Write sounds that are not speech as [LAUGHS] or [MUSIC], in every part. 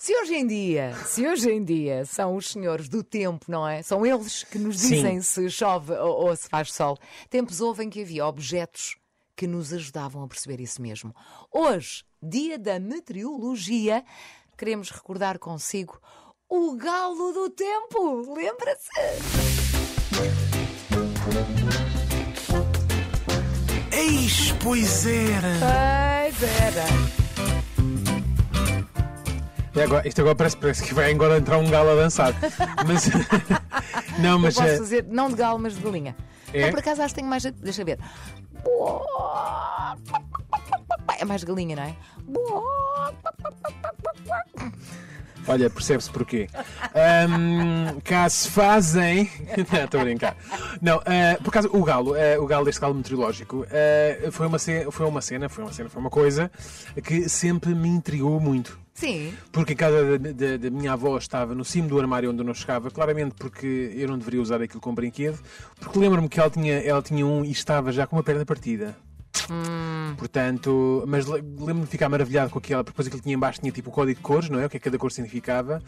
Se hoje em dia, se hoje em dia são os senhores do tempo, não é? São eles que nos dizem Sim. se chove ou, ou se faz sol. Tempos houve em que havia objetos que nos ajudavam a perceber isso mesmo. Hoje, dia da meteorologia, queremos recordar consigo o galo do tempo. Lembra-se? Eis, pois era! Pois era. E agora, isto agora parece, parece que vai agora entrar um galo a dançar. [LAUGHS] Mas. [LAUGHS] não, Eu mas. posso eh, fazer, não de galo, mas de galinha. É? Não, por acaso acho que tenho mais. Deixa eu ver. É mais galinha, não é? Olha, percebe-se porquê. Ahm, cá se fazem. [LAUGHS] Não, estou a brincar. Não, ah, por acaso, o galo, ah, o galo deste galo meteorológico, ah, foi, uma cena, foi uma cena, foi uma cena, foi uma coisa que sempre me intrigou muito. Sim. Porque a casa da, minha avó estava no cimo do armário onde eu não chegava, claramente porque eu não deveria usar aquilo como brinquedo, porque lembro-me que ela tinha, ela tinha um e estava já com uma perna partida. Portanto, mas le- lembro-me de ficar maravilhado com aquela, porque depois aquilo tinha embaixo tinha tipo o código de cores, não é? O que é que cada cor significava,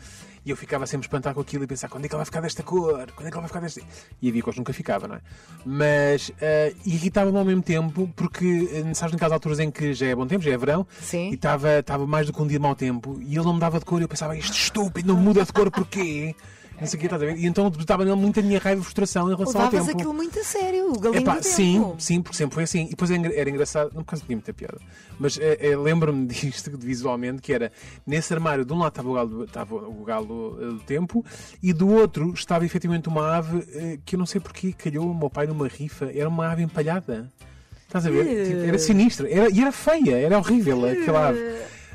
e eu ficava sempre espantado com aquilo e pensar quando é que ela vai ficar desta cor? Quando é que ela vai ficar desta. E havia cores nunca ficava, não é? Mas ah, irritava-me ao mesmo tempo, porque eh, sabes naquelas alturas em que já é bom tempo, já é verão, Sim. e estava mais do que um dia de mau tempo, e ele não mudava de cor, e eu pensava, este estúpido não muda de cor porquê? Não sei o que, estás a ver? E então estava nele muita minha raiva e frustração em relação ao Levavas tempo. aquilo muito a sério, o galinho Epá, do tempo. sim, sim, porque sempre foi assim. E depois era engra- era engraçado, não por causa tinha muita piada, mas eh, eh, lembro-me [LAUGHS] disto visualmente, que era nesse armário, de um lado estava o galo, do- estava o galo eh, do tempo e do outro estava efetivamente uma ave que eu não sei porquê calhou o meu pai numa rifa, era uma ave empalhada. Estás a ver? Eh. Tipo, era sinistra, era, e era feia, era horrível aquela ave.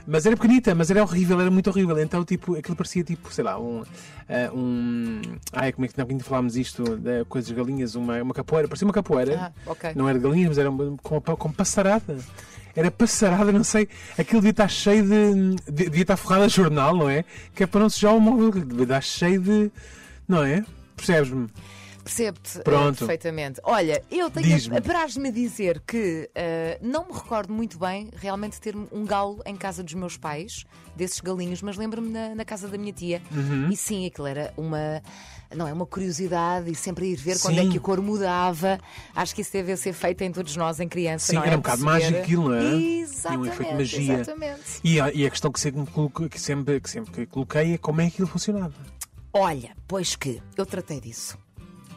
Mas era pequenita, mas era horrível, era muito horrível. Então, tipo, aquilo parecia tipo, sei lá, um. eh, um ai, como é que não falámos isto? Da coisas de galinhas, uma, uma capoeira. Parecia uma capoeira. Ah, ok. Não era de galinhas, mas era com, com passarada. Era passarada, não sei. Aquilo devia estar cheio de. de- Devia estar forrado a jornal, não é? Que é para não sujar o móvel. Devia estar cheio de. Não é? Percebes-me? Percebo-te eh, perfeitamente. Olha, eu tenho apraz-me dizer que eh, não me recordo muito bem realmente ter um galo em casa dos meus pais, desses galinhos, mas lembro-me na, na casa da minha tia. Uhum. E sim, aquilo era uma. Não é uma curiosidade e sempre ir ver quando Sim. é que a cor mudava. Acho que isso deve ser feito em todos nós, em criança. Sim, é? era um bocado mágico aquilo, não era? Tinha um Exatamente. efeito de magia. Exatamente. E a, e a questão que sempre, que, sempre, que sempre que coloquei é como é que aquilo funcionava. Olha, pois que eu tratei disso.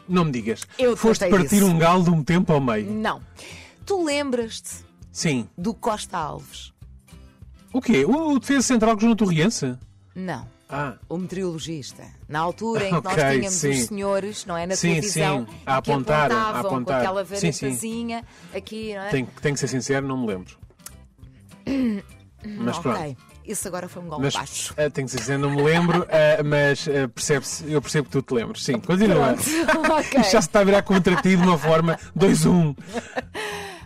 Não me digas. Eu Foste partir disso. um galo de um tempo ao meio. Não. Tu lembras-te Sim. do Costa Alves? O quê? O defesa central que junto Riense? Não. Ah, o meteorologista. Na altura em que nós Ok, tínhamos sim. os senhores, não é? Na Sim, televisão, sim. A e que apontar, a apontavam com apontar. aquela varetazinha aqui, não é? tenho, tenho que ser sincero, não me lembro. [COUGHS] Mas pronto. Isso agora foi um golpe Mas baixo. eh, tenho que sincero, não me lembro, [LAUGHS] eh, mas eh, percebe-se, eu percebo que tu te lembres. Sim, continua. Pronto, [LAUGHS] ok. Isto já se está a virar contra ti de uma forma 2-1.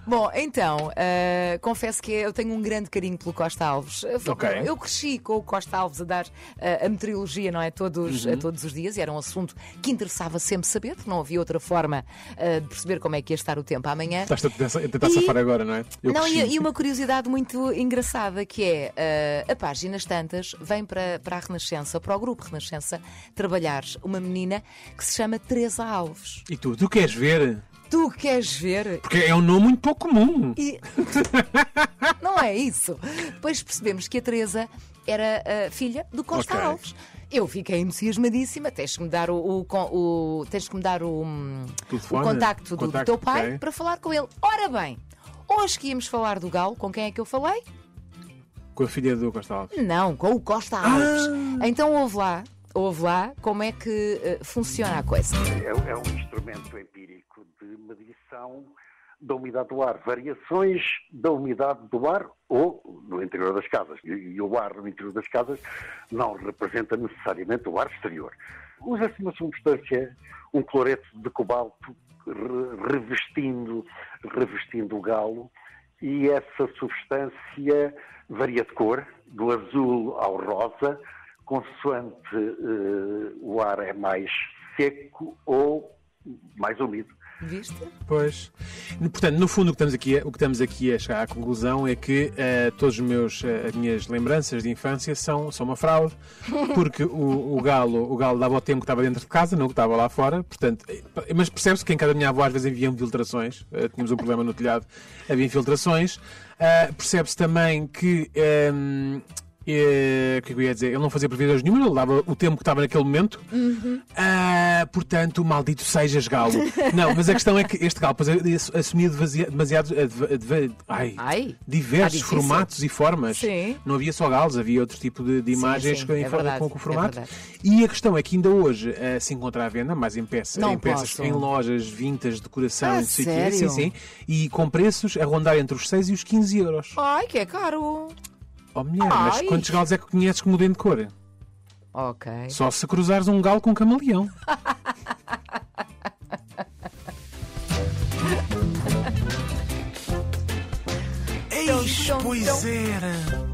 Bom, então, ah, confesso que eu tenho um grande carinho pelo Costa Alves. Eu- Ok. Eu cresci com o Costa Alves a dar ah, a meteorologia, não é? Todos, Uhum. a todos os dias, e era um assunto que interessava sempre saber, porque não havia outra forma ah, de perceber como é que ia estar o tempo amanhã. Estás a tentar, E- safar agora, não é? Eu não, e, e uma curiosidade muito engraçada que é a páginas tantas vem para, para a Renascença, para o grupo Renascença, trabalhar uma menina que se chama Teresa Alves. E tu, tu queres ver? Tu queres ver? Porque é um nome muito pouco comum. E... [LAUGHS] não é isso. Depois percebemos que a Teresa era a filha do Costa Ok. Alves. Eu fiquei entusiasmadíssima. Tens que me dar o, o, o- tens que me dar o, hum, o contacto, do, do teu pai ok. para falar com ele. Ora bem, hoje que íamos falar do Galo, com quem é que eu falei? Com a filha do Costa Alves. Não, com o Costa Alves. Ah! Então ouve lá, ouve lá como é que eh, funciona a coisa. É, é um instrumento empírico de medição da umidade do ar, variações da umidade do ar ou no interior das casas. E, e o ar no interior das casas não representa necessariamente o ar exterior. Usa-se uma substância, um cloreto de cobalto, re- revestindo, revestindo o galo, e essa substância varia de cor, do azul ao rosa, consoante eh, o ar é mais seco ou mais unido. Viste? Pois. Portanto, no fundo, o que estamos aqui, a- o que estamos aqui a chegar à conclusão é que eh, todos os meus, eh, as minhas lembranças de infância são, são uma fraude, [LAUGHS] porque o, o galo, o galo dava o tempo que estava dentro de casa, não que estava lá fora. Portanto, eh, mas percebe-se que em casa da minha avó às vezes havia infiltrações. Eh, tínhamos um problema no telhado, havia infiltrações. Ah, percebe-se também que. ehm, eh, o que é que eu ia dizer? Ele não fazia previsões nenhuma, ele dava o tempo que estava naquele momento. Ah, portanto, maldito sejas galo. [LAUGHS] Não, mas a questão é que este galo assumia demasiado, demasiado eh, deva- deva- ai, Ai, diversos formatos e formas. Sim. Não havia só galos, havia outro tipo de, de imagens sim, em é verdade, com, o é formato. verdade. e a questão é que ainda hoje eh, se encontra à venda, mais em, peça, Não em peças, posso. em lojas vintas de decoração Ah, e sério? Sim, sim. E com preços a rondar entre os 6 e os 15 euros. ai, que é caro. Oh mulher, mas Ai. quantos galos é que conheces que mudem de cor? Ok. Só se cruzares um galo com um camaleão. [LAUGHS] Eis, pois era.